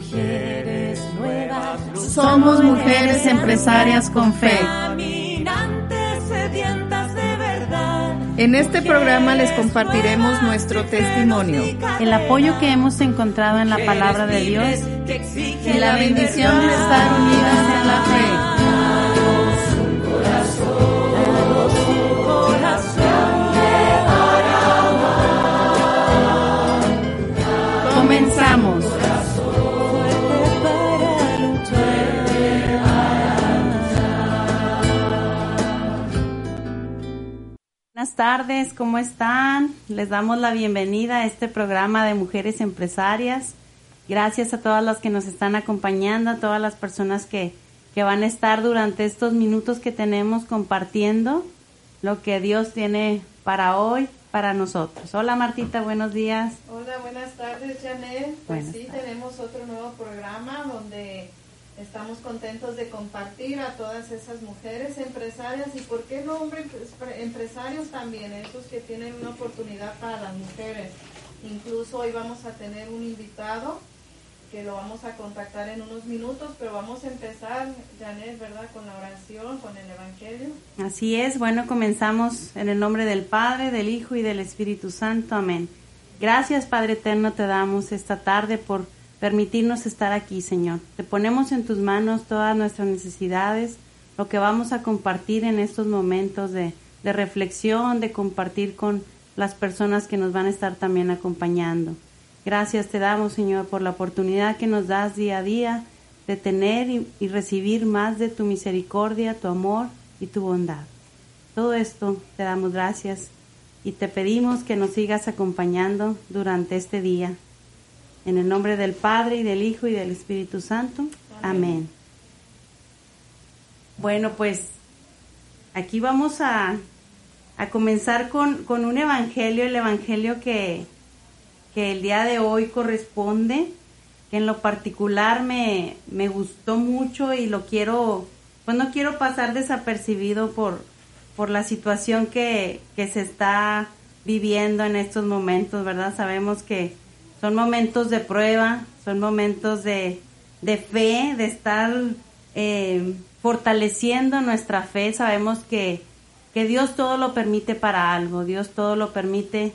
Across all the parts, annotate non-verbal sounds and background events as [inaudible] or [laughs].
mujeres nuevas. Somos mujeres empresarias con fe. En este programa les compartiremos nuestro testimonio el apoyo que hemos encontrado en la palabra de Dios y la bendición de estar unidas en la fe. Buenas tardes, ¿cómo están? Les damos la bienvenida a este programa de Mujeres Empresarias. Gracias a todas las que nos están acompañando, a todas las personas que, que van a estar durante estos minutos que tenemos compartiendo lo que Dios tiene para hoy, para nosotros. Hola Martita, buenos días. Hola, buenas tardes, Janet. Pues Buenas sí, tardes. tenemos otro nuevo programa donde estamos contentos de compartir a todas esas mujeres empresarias y, ¿por qué no hombres empre- empresarios también? Esos que tienen una oportunidad para las mujeres. Incluso hoy vamos a tener un invitado que lo vamos a contactar en unos minutos, pero vamos a empezar, Janet, ¿verdad? Con la oración, con el Evangelio. Así es, bueno, comenzamos en el nombre del Padre, del Hijo y del Espíritu Santo. Amén. Gracias, Padre Eterno, te damos esta tarde por permitirnos estar aquí, Señor. Te ponemos en tus manos todas nuestras necesidades, lo que vamos a compartir en estos momentos de, reflexión, de compartir con las personas que nos van a estar también acompañando. Gracias te damos, Señor, por la oportunidad que nos das día a día de tener y recibir más de tu misericordia, tu amor y tu bondad. Todo esto te damos gracias y te pedimos que nos sigas acompañando durante este día. En el nombre del Padre y del Hijo y del Espíritu Santo. Amén. Bueno, pues aquí vamos a, a comenzar con, con un evangelio, el evangelio que, que el día de hoy corresponde, que en lo particular me, me gustó mucho y lo quiero, pues no quiero pasar desapercibido por, por la situación que, que se está viviendo en estos momentos, ¿verdad? Sabemos que son momentos de prueba, son momentos de, de fe, de estar eh, fortaleciendo nuestra fe. Sabemos que, que Dios todo lo permite para algo, Dios todo lo permite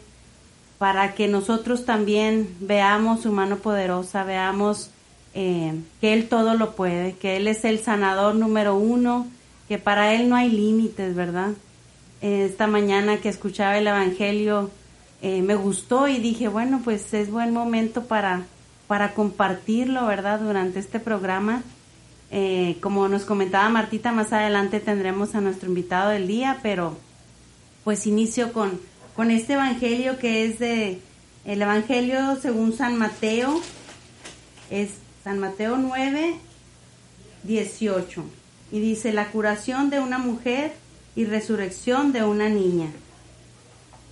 para que nosotros también veamos su mano poderosa, veamos eh, que Él todo lo puede, que Él es el sanador número uno, que para Él no hay límites, ¿verdad? Esta mañana que escuchaba el Evangelio eh, me gustó y dije, bueno, pues es buen momento para, para compartirlo, ¿verdad? Durante este programa. Eh, como nos comentaba Martita, más adelante tendremos a nuestro invitado del día, pero pues inicio con, con este evangelio que es de el evangelio según San Mateo, es San Mateo 9, 18, y dice la curación de una mujer y resurrección de una niña.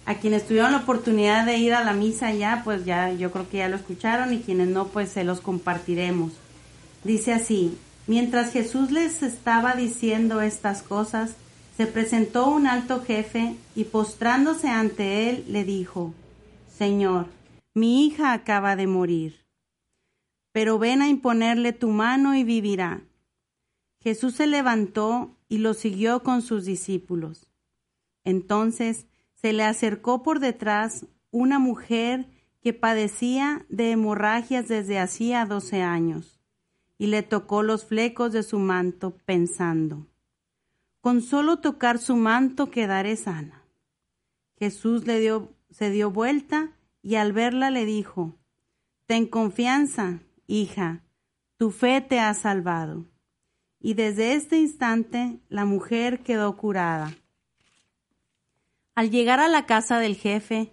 A quienes tuvieron la oportunidad de ir a la misa ya, pues ya yo creo que ya lo escucharon y quienes no, pues se los compartiremos. Dice así, mientras Jesús les estaba diciendo estas cosas, se presentó un alto jefe y postrándose ante él le dijo, Señor, mi hija acaba de morir, pero ven a imponerle tu mano y vivirá. Jesús se levantó y lo siguió con sus discípulos. Entonces se le acercó por detrás una mujer que padecía de hemorragias desde hacía doce años, y le tocó los flecos de su manto, pensando, con solo tocar su manto quedaré sana. Jesús le se dio vuelta y al verla le dijo, Ten confianza, hija, tu fe te ha salvado. Y desde este instante la mujer quedó curada. Al llegar a la casa del jefe,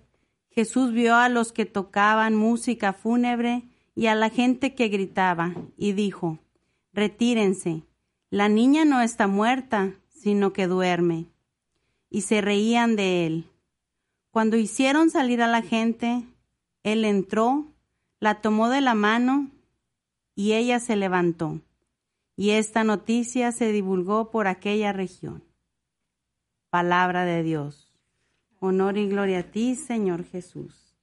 Jesús vio a los que tocaban música fúnebre y a la gente que gritaba, y dijo, Retírense, la niña no está muerta, sino que duerme. Y se reían de él. Cuando hicieron salir a la gente, él entró, la tomó de la mano, y ella se levantó. Y esta noticia se divulgó por aquella región. Palabra de Dios. Honor y gloria a ti, Señor Jesús.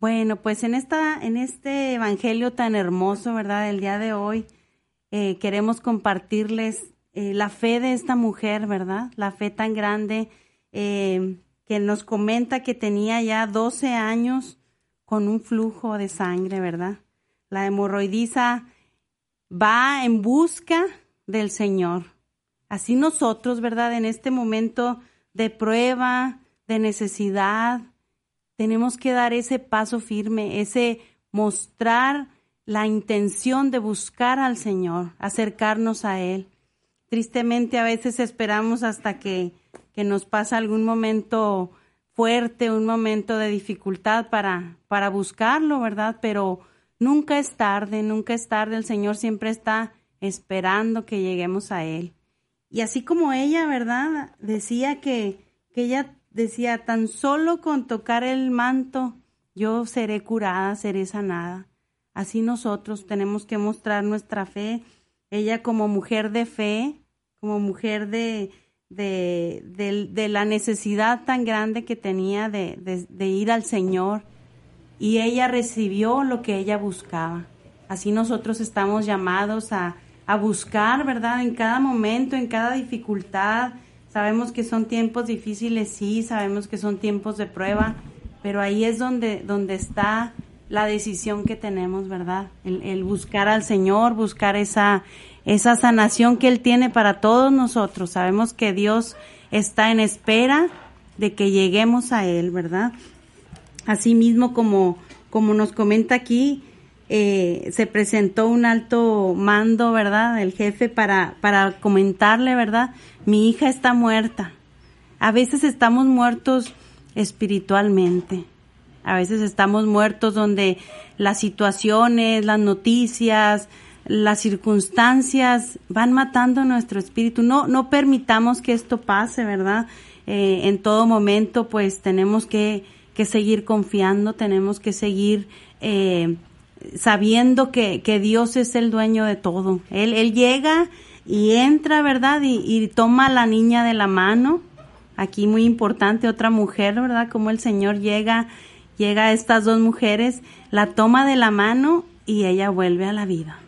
Bueno, pues en esta, en este evangelio tan hermoso, ¿verdad? El día de hoy eh, queremos compartirles eh, la fe de esta mujer, ¿verdad? La fe tan grande eh, que nos comenta que tenía ya 12 años con un flujo de sangre, ¿verdad? La hemorroidiza va en busca del Señor. Así nosotros, ¿verdad? En este momento de prueba, de necesidad, tenemos que dar ese paso firme, ese mostrar la intención de buscar al Señor, acercarnos a Él. Tristemente a veces esperamos hasta que, que nos pasa algún momento fuerte, un momento de dificultad para, para buscarlo, ¿verdad? Pero nunca es tarde, nunca es tarde. El Señor siempre está esperando que lleguemos a Él. Y así como ella, ¿verdad? Decía que, que ella decía, tan solo con tocar el manto yo seré curada, seré sanada. Así nosotros tenemos que mostrar nuestra fe. Ella como mujer de fe, como mujer de, de, de, la necesidad tan grande que tenía de, de ir al Señor. Y ella recibió lo que ella buscaba. Así nosotros estamos llamados a, a buscar, ¿verdad? En cada momento, en cada dificultad, Sabemos que son tiempos difíciles, sí, sabemos que son tiempos de prueba, pero ahí es donde, donde está la decisión que tenemos, ¿verdad? El, buscar al Señor, buscar esa, esa sanación que Él tiene para todos nosotros. Sabemos que Dios está en espera de que lleguemos a Él, ¿verdad? Asimismo, como, como nos comenta aquí, eh, se presentó un alto mando, ¿verdad? El jefe para, para comentarle, ¿verdad? Mi hija está muerta. A veces estamos muertos espiritualmente. A veces estamos muertos donde las situaciones, las noticias, las circunstancias van matando nuestro espíritu. No, no permitamos que esto pase, ¿verdad? Eh, en todo momento, pues tenemos que, que seguir confiando, tenemos que seguir eh, sabiendo que, que, Dios es el dueño de todo. Él, él llega y entra, ¿verdad? Y, y, toma a la niña de la mano. Aquí muy importante, otra mujer, ¿verdad? Como el Señor llega, llega a estas dos mujeres, la toma de la mano y ella vuelve a la vida.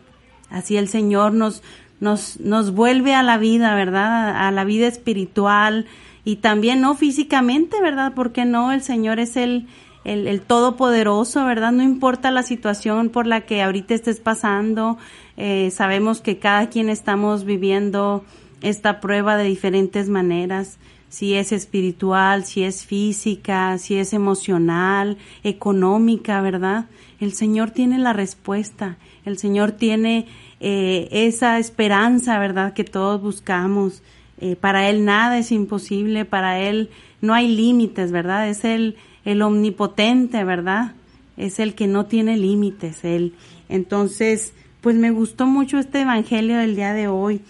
Así el Señor nos, nos, nos vuelve a la vida, ¿verdad? A, a la vida espiritual y también no físicamente, ¿verdad? Porque no, el Señor es el, el, Todopoderoso, ¿verdad? No importa la situación por la que ahorita estés pasando, eh, sabemos que cada quien estamos viviendo esta prueba de diferentes maneras, si es espiritual, si es física, si es emocional, económica, ¿verdad? El Señor tiene la respuesta, el Señor tiene eh, esa esperanza, ¿verdad? Que todos buscamos. Eh, para Él nada es imposible, para Él no hay límites, ¿verdad? Es el, el omnipotente, ¿verdad? Es el que no tiene límites, él. Entonces, pues me gustó mucho este evangelio del día de hoy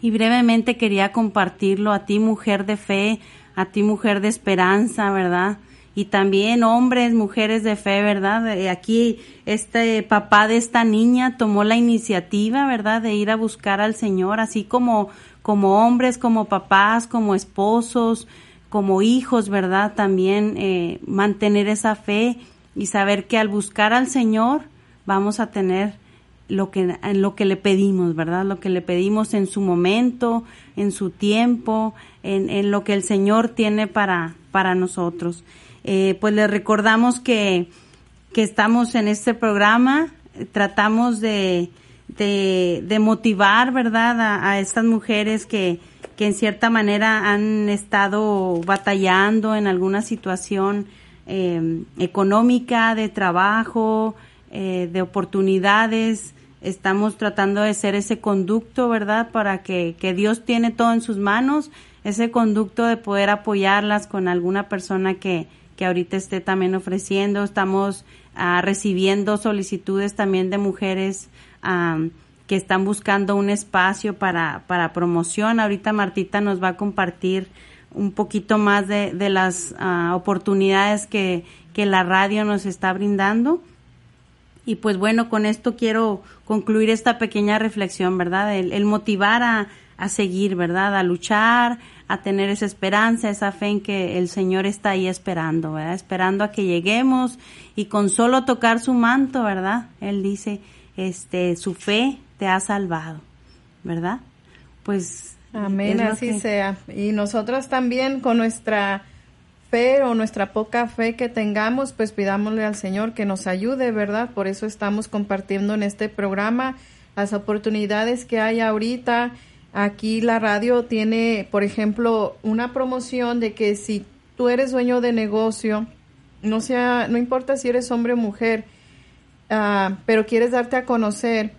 y brevemente quería compartirlo a ti mujer de fe, a ti mujer de esperanza, ¿verdad? Y también hombres, mujeres de fe, ¿verdad? Eh, aquí este papá de esta niña tomó la iniciativa, ¿verdad? De ir a buscar al Señor, así como como hombres, como papás, como esposos, como hijos, ¿verdad? También eh, mantener esa fe y saber que al buscar al Señor vamos a tener lo que, lo que le pedimos, ¿verdad? Lo que le pedimos en su momento, en su tiempo, en, en lo que el Señor tiene para, para nosotros. Eh, pues les recordamos que, que estamos en este programa, tratamos de, de, motivar, ¿verdad? A estas mujeres que, que en cierta manera han estado batallando en alguna situación eh, económica, de trabajo, eh, de oportunidades. Estamos tratando de ser ese conducto, ¿verdad? Para que, que Dios tiene todo en sus manos, ese conducto de poder apoyarlas con alguna persona que, que ahorita esté también ofreciendo. Estamos ah, recibiendo solicitudes también de mujeres que están buscando un espacio para, para promoción. Ahorita Martita nos va a compartir un poquito más de, de las ah, oportunidades que, que la radio nos está brindando. Y pues bueno, con esto quiero concluir esta pequeña reflexión, ¿verdad? El, el motivar a, a seguir, ¿verdad? A luchar, a tener esa esperanza, esa fe en que el Señor está ahí esperando, ¿verdad? Esperando a que lleguemos y con solo tocar su manto, ¿verdad? Él dice, este, su fe te ha salvado, ¿verdad? Pues. Amén, así sea. Y nosotros también con nuestra fe o nuestra poca fe que tengamos, pues pidámosle al Señor que nos ayude, ¿verdad? Por eso estamos compartiendo en este programa las oportunidades que hay ahorita Aquí la radio tiene, por ejemplo, una promoción de que si tú eres dueño de negocio, no sea, no importa si eres hombre o mujer, uh, pero quieres darte a conocer,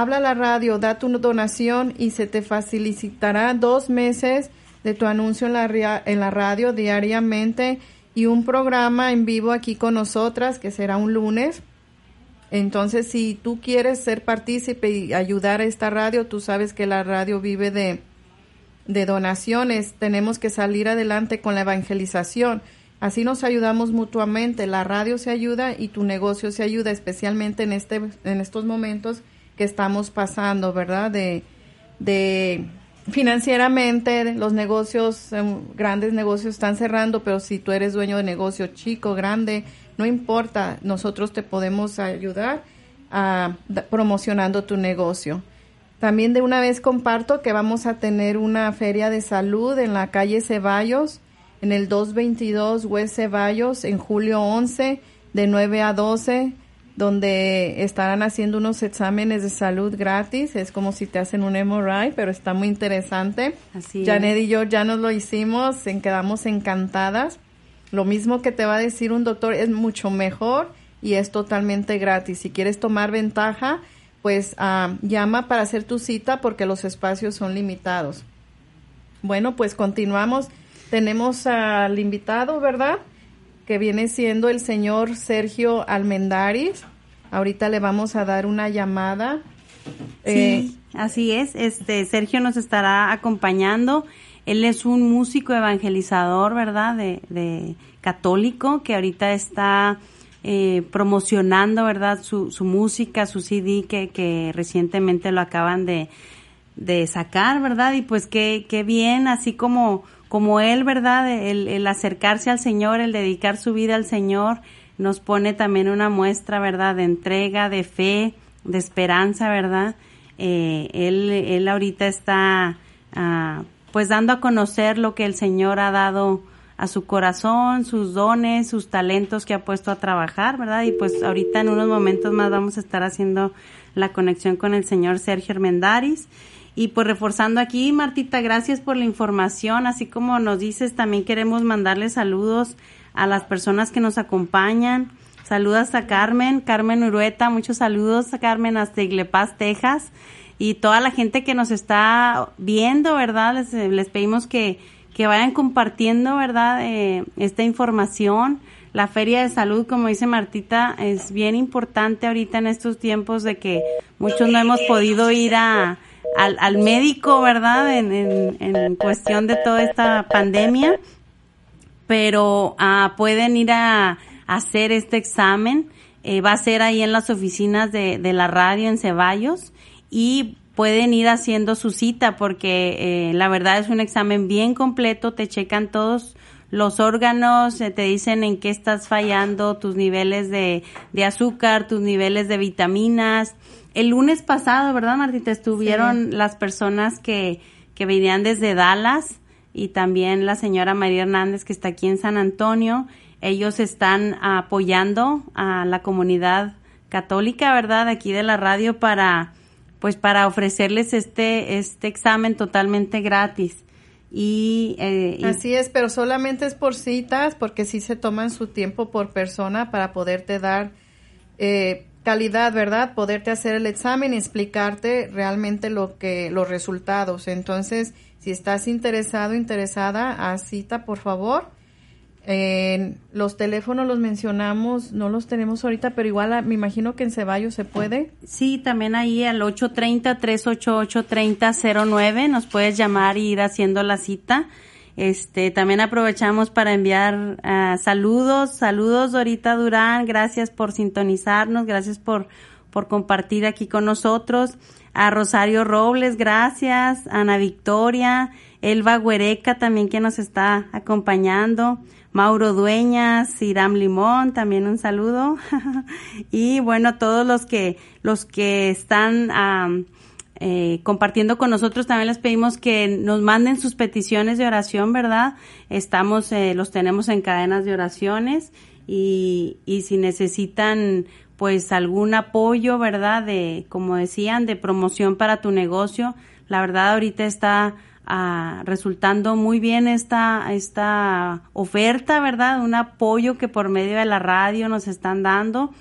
habla a la radio, da tu donación y se te facilitará dos meses de tu anuncio en la, en la radio diariamente y un programa en vivo aquí con nosotras que será un lunes entonces, si tú quieres ser partícipe y ayudar a esta radio, tú sabes que la radio vive de, de donaciones. Tenemos que salir adelante con la evangelización. Así nos ayudamos mutuamente. La radio se ayuda y tu negocio se ayuda, especialmente en, este, en estos momentos que estamos pasando, ¿verdad? De, de financieramente los negocios, em, grandes negocios están cerrando, pero si tú eres dueño de negocio chico, grande, no importa, nosotros te podemos ayudar a, promocionando tu negocio. También de una vez comparto que vamos a tener una feria de salud en la calle Ceballos, en el 222 West Ceballos, en julio 11, de 9 a 12, donde estarán haciendo unos exámenes de salud gratis. Es como si te hacen un MRI, pero está muy interesante. Así Janet y yo ya nos lo hicimos, en, quedamos encantadas. Lo mismo que te va a decir un doctor es mucho mejor y es totalmente gratis. Si quieres tomar ventaja, pues ah, llama para hacer tu cita porque los espacios son limitados. Bueno, pues continuamos. Tenemos al invitado, ¿verdad? Que viene siendo el señor Sergio Almendaris. Ahorita le vamos a dar una llamada. Sí, eh, así es. Este Sergio nos estará acompañando. Él es un músico evangelizador, ¿verdad? De, de católico que ahorita está eh, promocionando, ¿verdad? Su, su música, su CD que, que recientemente lo acaban de, de sacar, ¿verdad? Y pues qué, qué bien, así como, como él, ¿verdad? El, acercarse al Señor, el dedicar su vida al Señor, nos pone también una muestra, ¿verdad? De entrega, de fe, de esperanza, ¿verdad? Eh, él, él ahorita está, ah, pues dando a conocer lo que el Señor ha dado a su corazón, sus dones, sus talentos que ha puesto a trabajar, ¿verdad? Y pues ahorita en unos momentos más vamos a estar haciendo la conexión con el señor Sergio Armendaris. Y pues reforzando aquí, Martita, gracias por la información. Así como nos dices, también queremos mandarle saludos a las personas que nos acompañan. Saludos a Carmen, Carmen Urueta, muchos saludos a Carmen hasta Iglepaz, Texas y toda la gente que nos está viendo, ¿verdad? Les, les pedimos que, que, vayan compartiendo, ¿verdad? Eh, esta información. La feria de salud, como dice Martita, es bien importante ahorita en estos tiempos de que muchos no hemos podido ir a, al, al médico, ¿verdad? En, en, en, cuestión de toda esta pandemia, pero ah, pueden ir a, hacer este examen. Eh, va a ser ahí en las oficinas de, de la radio en Ceballos y pueden ir haciendo su cita porque eh, la verdad es un examen bien completo, te checan todos los órganos, eh, te dicen en qué estás fallando, tus niveles de, de, azúcar, tus niveles de vitaminas. El lunes pasado, ¿verdad, Martita? Estuvieron sí. las personas que, que venían desde Dallas y también la señora María Hernández que está aquí en San Antonio. Ellos están apoyando a la comunidad católica, ¿verdad? Aquí de la radio para pues para ofrecerles este, este examen totalmente gratis. Y, eh, Así es, pero solamente es por citas, porque sí se toman su tiempo por persona para poderte dar eh, calidad, ¿verdad? Poderte hacer el examen y explicarte realmente lo que, los resultados. Entonces, si estás interesado, interesada, a cita, por favor. Eh, los teléfonos los mencionamos, no los tenemos ahorita, pero igual a, me imagino que en Ceballos se puede. Sí, también ahí al 830-388-3009 nos puedes llamar y ir haciendo la cita. Este, también aprovechamos para enviar uh, saludos, saludos Dorita Durán, gracias por sintonizarnos, gracias por por compartir aquí con nosotros. A Rosario Robles, gracias. Ana Victoria, Elba Huereca también que nos está acompañando. Mauro Dueñas, Iram Limón, también un saludo. [laughs] y bueno, todos los que, los que están eh, compartiendo con nosotros, también les pedimos que nos manden sus peticiones de oración, ¿verdad? Estamos, eh, los tenemos en cadenas de oraciones y, y si necesitan pues algún apoyo, ¿verdad? De, como decían, de promoción para tu negocio. La verdad ahorita está Ah, resultando muy bien esta, esta oferta, ¿verdad? Un apoyo que por medio de la radio nos están dando.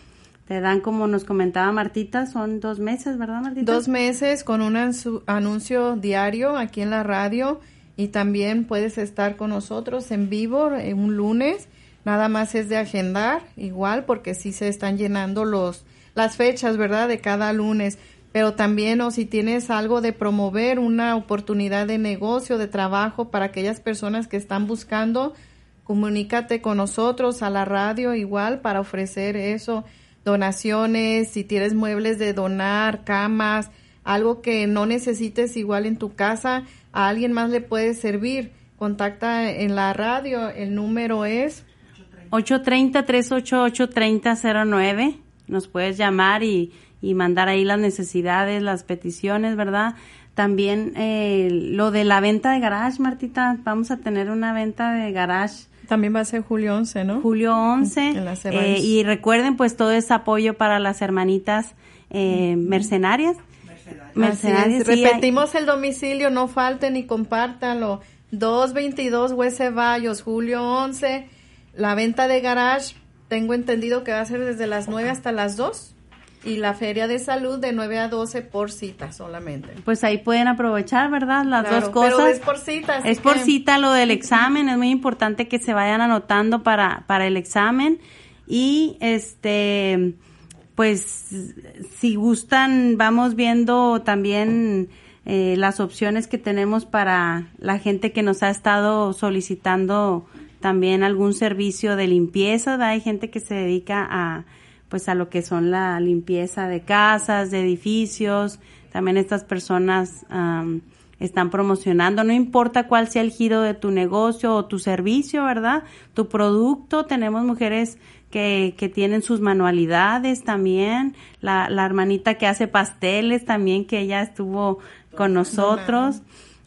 Te dan, como nos comentaba Martita, son dos meses, ¿verdad, Martita? Dos meses con un anuncio diario aquí en la radio y también puedes estar con nosotros en vivo en un lunes. Nada más es de agendar, igual, porque sí se están llenando los, las fechas, ¿verdad? De cada lunes pero también o si tienes algo de promover una oportunidad de negocio, de trabajo para aquellas personas que están buscando, comunícate con nosotros a la radio igual para ofrecer eso, donaciones, si tienes muebles de donar, camas, algo que no necesites igual en tu casa, a alguien más le puede servir. Contacta en la radio, el número es 830-388-3009. Nos puedes llamar y y mandar ahí las necesidades, las peticiones, ¿verdad? También eh, lo de la venta de garage, Martita, vamos a tener una venta de garage. También va a ser julio 11, ¿no? Julio 11. Eh, y recuerden pues todo ese apoyo para las hermanitas eh, mercenarias. Mercenarias. Repetimos el domicilio, no falten y compártanlo. 222 West Ceballos, julio 11. La venta de garage, tengo entendido que va a ser desde las 9 hasta las 2 y la feria de salud de 9 a 12 por cita solamente. Pues ahí pueden aprovechar, ¿verdad? Las dos cosas. Pero es por cita. Es por cita lo del examen, es muy importante que se vayan anotando para, para el examen y este pues si gustan vamos viendo también eh, las opciones que tenemos para la gente que nos ha estado solicitando también algún servicio de limpieza, hay gente que se dedica a pues a lo que son la limpieza de casas, de edificios. También estas personas están promocionando, no importa cuál sea el giro de tu negocio o tu servicio, ¿verdad? Tu producto, tenemos mujeres que, que tienen sus manualidades también, la, la hermanita que hace pasteles también, que ella estuvo con nosotros.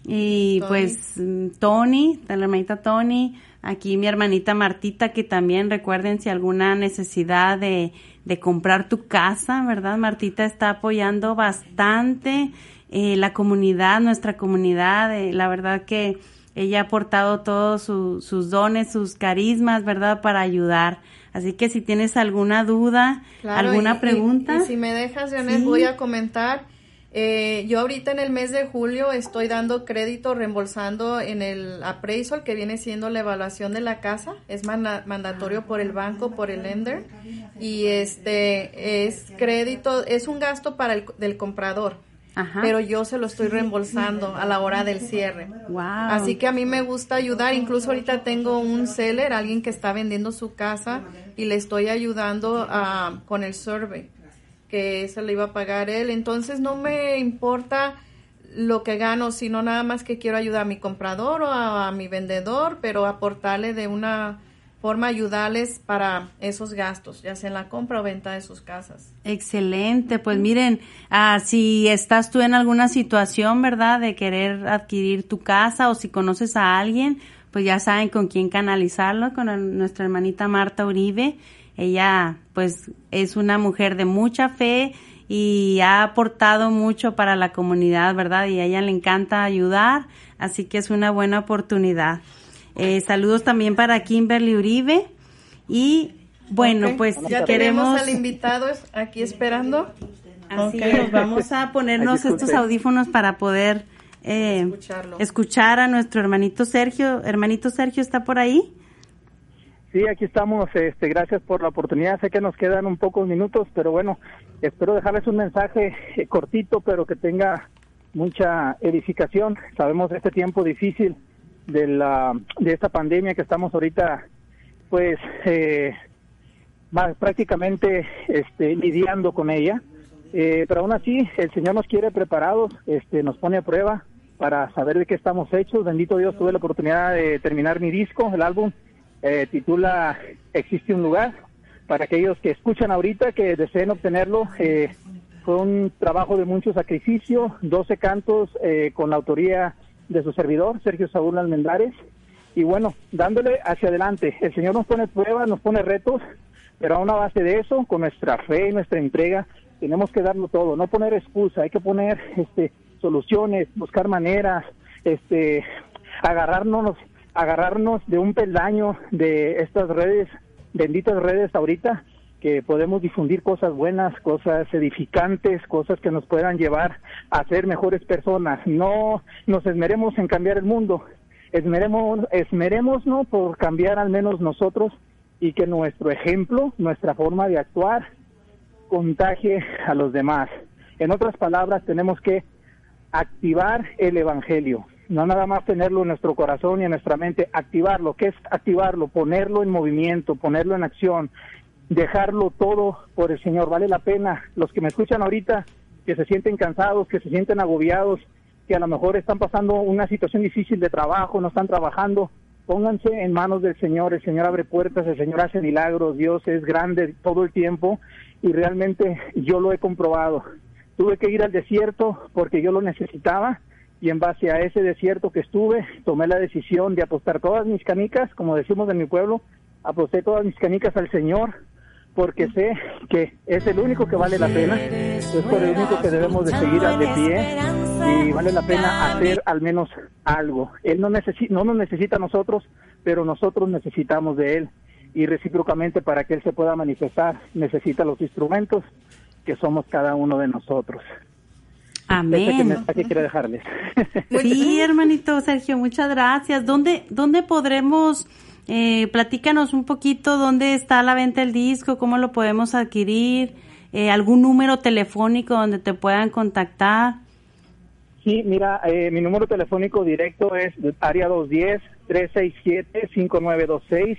Y pues Tony, la hermanita Tony, aquí mi hermanita Martita, que también recuerden si alguna necesidad de, de comprar tu casa, ¿verdad? Martita está apoyando bastante eh, la comunidad, nuestra comunidad. Eh, la verdad que ella ha aportado todos sus dones, sus carismas, ¿verdad? Para ayudar. Así que si tienes alguna duda, alguna pregunta. Y, si me dejas, Janet, voy a comentar eh, yo ahorita en el mes de julio estoy dando crédito reembolsando en el appraisal que viene siendo la evaluación de la casa. Es mandatorio por el banco, por el lender. Y este es crédito, es un gasto para el del comprador. Pero yo se lo estoy reembolsando a la hora del cierre. Así que a mí me gusta ayudar. Incluso ahorita tengo un seller, alguien que está vendiendo su casa y le estoy ayudando ah, con el survey que se le iba a pagar él. Entonces no me importa lo que gano, sino nada más que quiero ayudar a mi comprador o a, mi vendedor, pero aportarle de una forma ayudarles para esos gastos, ya sea en la compra o venta de sus casas. Excelente, pues miren, ah, si estás tú en alguna situación, ¿verdad?, de querer adquirir tu casa o si conoces a alguien, pues ya saben con quién canalizarlo, con nuestra hermanita Marta Uribe. Ella pues es una mujer de mucha fe y ha aportado mucho para la comunidad, ¿verdad? Y a ella le encanta ayudar, así que es una buena oportunidad. Eh, saludos también para Kimberly Uribe y bueno, pues ya queremos al invitado aquí esperando. Así es, vamos a [laughs] ponernos estos audífonos para poder eh, escuchar a nuestro hermanito Sergio. Hermanito Sergio, ¿está por ahí? Sí, aquí estamos. Este, gracias por la oportunidad. Sé que nos quedan un pocos minutos, pero bueno, espero dejarles un mensaje eh, cortito, pero que tenga mucha edificación. Sabemos este tiempo difícil de la de esta pandemia que estamos ahorita, pues, eh, más prácticamente este, lidiando con ella. Eh, pero aún así, el Señor nos quiere preparados, este, nos pone a prueba para saber de qué estamos hechos. Bendito Dios, tuve la oportunidad de terminar mi disco, el álbum eh, titula Existe un lugar. Para aquellos que escuchan ahorita, que deseen obtenerlo, eh, fue un trabajo de mucho sacrificio, 12 cantos eh, con la autoría de su servidor, Sergio Saúl Almendares. Y bueno, dándole hacia adelante. El Señor nos pone pruebas, nos pone retos, pero a una base de eso, con nuestra fe y nuestra entrega, tenemos que darlo todo, no poner excusa, hay que poner este, soluciones, buscar maneras, este, agarrarnos, agarrarnos de un peldaño de estas redes, benditas redes ahorita, que podemos difundir cosas buenas, cosas edificantes, cosas que nos puedan llevar a ser mejores personas. No nos esmeremos en cambiar el mundo, esmeremos, esmeremos ¿no? por cambiar al menos nosotros y que nuestro ejemplo, nuestra forma de actuar, contagie a los demás. En otras palabras, tenemos que activar el Evangelio, no nada más tenerlo en nuestro corazón y en nuestra mente, activarlo. ¿Qué es activarlo? Ponerlo en movimiento, ponerlo en acción, dejarlo todo por el Señor. Vale la pena. Los que me escuchan ahorita, que se sienten cansados, que se sienten agobiados, que a lo mejor están pasando una situación difícil de trabajo, no están trabajando, pónganse en manos del Señor. El Señor abre puertas, el Señor hace milagros, Dios es grande todo el tiempo y realmente yo lo he comprobado. Tuve que ir al desierto porque yo lo necesitaba y en base a ese desierto que estuve, tomé la decisión de apostar todas mis canicas, como decimos en mi pueblo, aposté todas mis canicas al Señor porque sé que es el único que vale la pena, es por el único que debemos de seguir de pie y vale la pena hacer al menos algo. Él no, necesita, no nos necesita a nosotros, pero nosotros necesitamos de Él y recíprocamente para que Él se pueda manifestar necesita los instrumentos que somos cada uno de nosotros. Amén. Este que quiero dejarles. [laughs] Sí, hermanito Sergio, muchas gracias. ¿Dónde, dónde podremos, eh, platícanos un poquito, dónde está la venta del disco, cómo lo podemos adquirir, eh, algún número telefónico donde te puedan contactar? Sí, mira, eh, mi número telefónico directo es área 210-367-5926.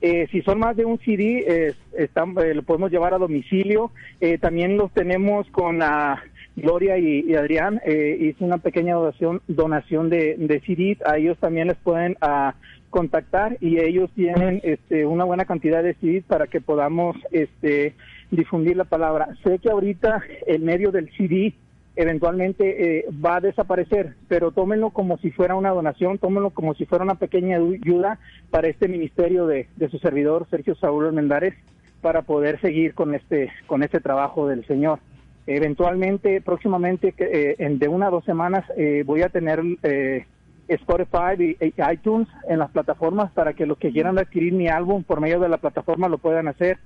Eh, si son más de un CD, eh, están, eh, lo podemos llevar a domicilio. Eh, también los tenemos con la Gloria y, Adrián. Eh, una pequeña donación, donación de, de. A ellos también les pueden ah, contactar y ellos tienen este, una buena cantidad de CD para que podamos este, difundir la palabra. Sé que ahorita el medio del CD eventualmente eh, va a desaparecer, pero tómenlo como si fuera una donación, tómenlo como si fuera una pequeña ayuda para este ministerio de, de su servidor Sergio Saúl Almendares para poder seguir con este con este trabajo del Señor. Eventualmente, próximamente, eh, en de una a dos semanas, eh, voy a tener eh, Spotify y, y iTunes en las plataformas para que los que quieran adquirir mi álbum por medio de la plataforma lo puedan hacer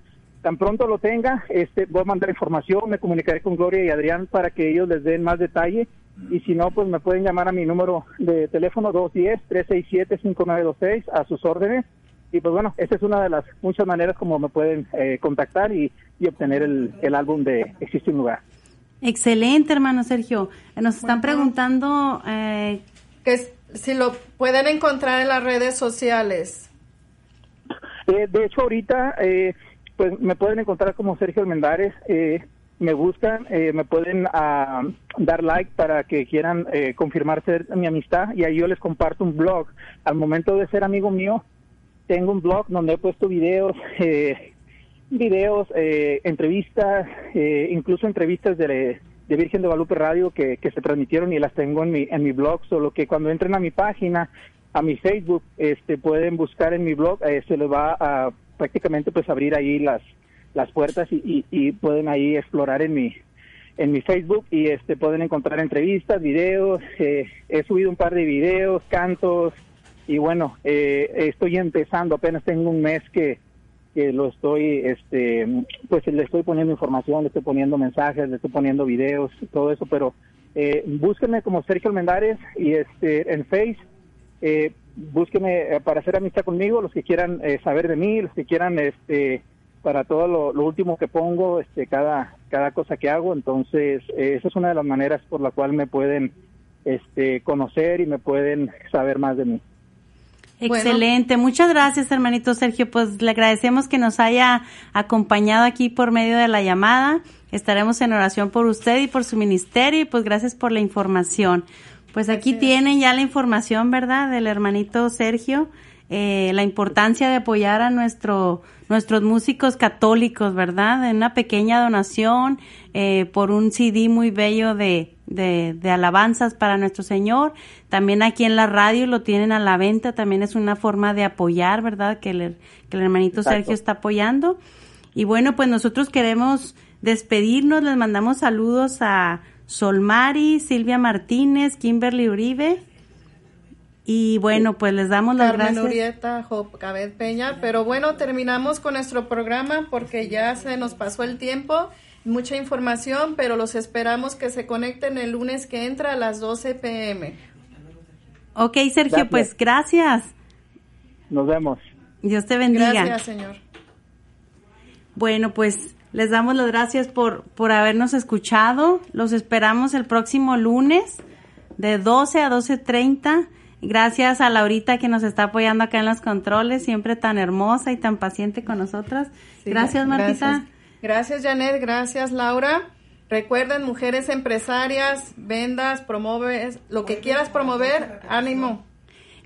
tan pronto lo tenga, este, voy a mandar información, me comunicaré con Gloria y Adrián para que ellos les den más detalle y si no, pues me pueden llamar a mi número de teléfono 210-367-5926 a sus órdenes. Y pues bueno, esa es una de las muchas maneras como me pueden eh, contactar y, y obtener el, el, álbum de Existe un lugar. Excelente, hermano Sergio. Nos están bueno, preguntando... Eh, que si lo pueden encontrar en las redes sociales. Eh, de hecho, ahorita... Eh, pues me pueden encontrar como Sergio Almendares, eh, me buscan, eh, me pueden uh, dar like para que quieran eh, confirmar ser mi amistad y ahí yo les comparto un blog. Al momento de ser amigo mío, tengo un blog donde he puesto videos, [laughs] eh, videos, eh, entrevistas, eh, incluso entrevistas de, de Virgen de Guadalupe Radio que, que se transmitieron y las tengo en mi, en mi blog, solo que cuando entren a mi página, a mi Facebook, este, pueden buscar en mi blog, eh, se les va a prácticamente pues abrir ahí las las puertas y, y, y, pueden ahí explorar en mi en mi Facebook y este pueden encontrar entrevistas, videos, eh, he subido un par de videos, cantos y bueno, eh, estoy empezando, apenas tengo un mes que, que lo estoy, este, pues le estoy poniendo información, le estoy poniendo mensajes, le estoy poniendo videos, todo eso, pero eh, búsquenme como Sergio Almendares y este en Face, eh, búsquenme para hacer amistad conmigo, los que quieran eh, saber de mí, los que quieran, este, para todo lo, lo, último que pongo, este, cada, cada cosa que hago. Entonces, eh, esa es una de las maneras por la cual me pueden este, conocer y me pueden saber más de mí. Excelente, muchas gracias hermanito Sergio, pues le agradecemos que nos haya acompañado aquí por medio de la llamada, estaremos en oración por usted y por su ministerio y pues gracias por la información. Pues aquí tienen ya la información, ¿verdad? Del hermanito Sergio, eh, la importancia de apoyar a nuestro, nuestros músicos católicos, ¿verdad? En una pequeña donación eh, por un CD muy bello de, de, de, alabanzas para nuestro Señor. También aquí en la radio lo tienen a la venta, también es una forma de apoyar, ¿verdad? Que el, que el hermanito Exacto. Sergio está apoyando. Y bueno, pues nosotros queremos despedirnos, les mandamos saludos a Solmari, Silvia Martínez, Kimberly Uribe. Y bueno, pues les damos las Carmen gracias. Urieta, Job Cabez Peña. Pero bueno, terminamos con nuestro programa porque ya se nos pasó el tiempo. Mucha información, pero los esperamos que se conecten el lunes que entra a las 12 pm. Ok, Sergio, Gracias. pues gracias. Nos vemos. Dios te bendiga. Gracias, señor. Bueno, pues les damos las gracias por, por habernos escuchado. Los esperamos el próximo lunes de 12 a 12.30. Gracias a Laurita que nos está apoyando acá en los controles, siempre tan hermosa y tan paciente con nosotras. Sí, gracias, Martita. Gracias. Gracias, Janet. Gracias, Laura. Recuerden, mujeres empresarias, vendas, promueves, lo que quieras promover, ánimo.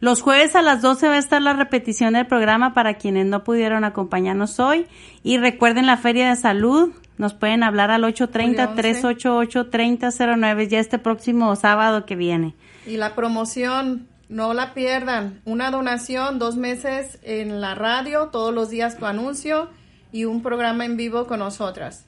Los jueves a las 12 va a estar la repetición del programa para quienes no pudieron acompañarnos hoy. Y recuerden la Feria de Salud. Nos pueden hablar al 830-388-3009 ya este próximo sábado que viene. Y la promoción, no la pierdan. Una donación, dos meses en la radio, todos los días tu anuncio y un programa en vivo con nosotras.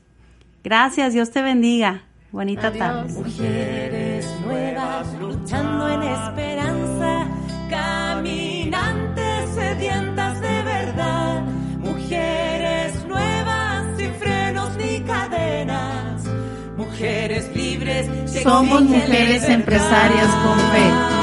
Gracias, Dios te bendiga. Bonita Adiós. tarde. Mujeres nuevas luchando en esperanza, caminantes sedientas de verdad. Mujeres nuevas sin frenos ni cadenas. Mujeres libres. Somos mujeres empresarias con fe.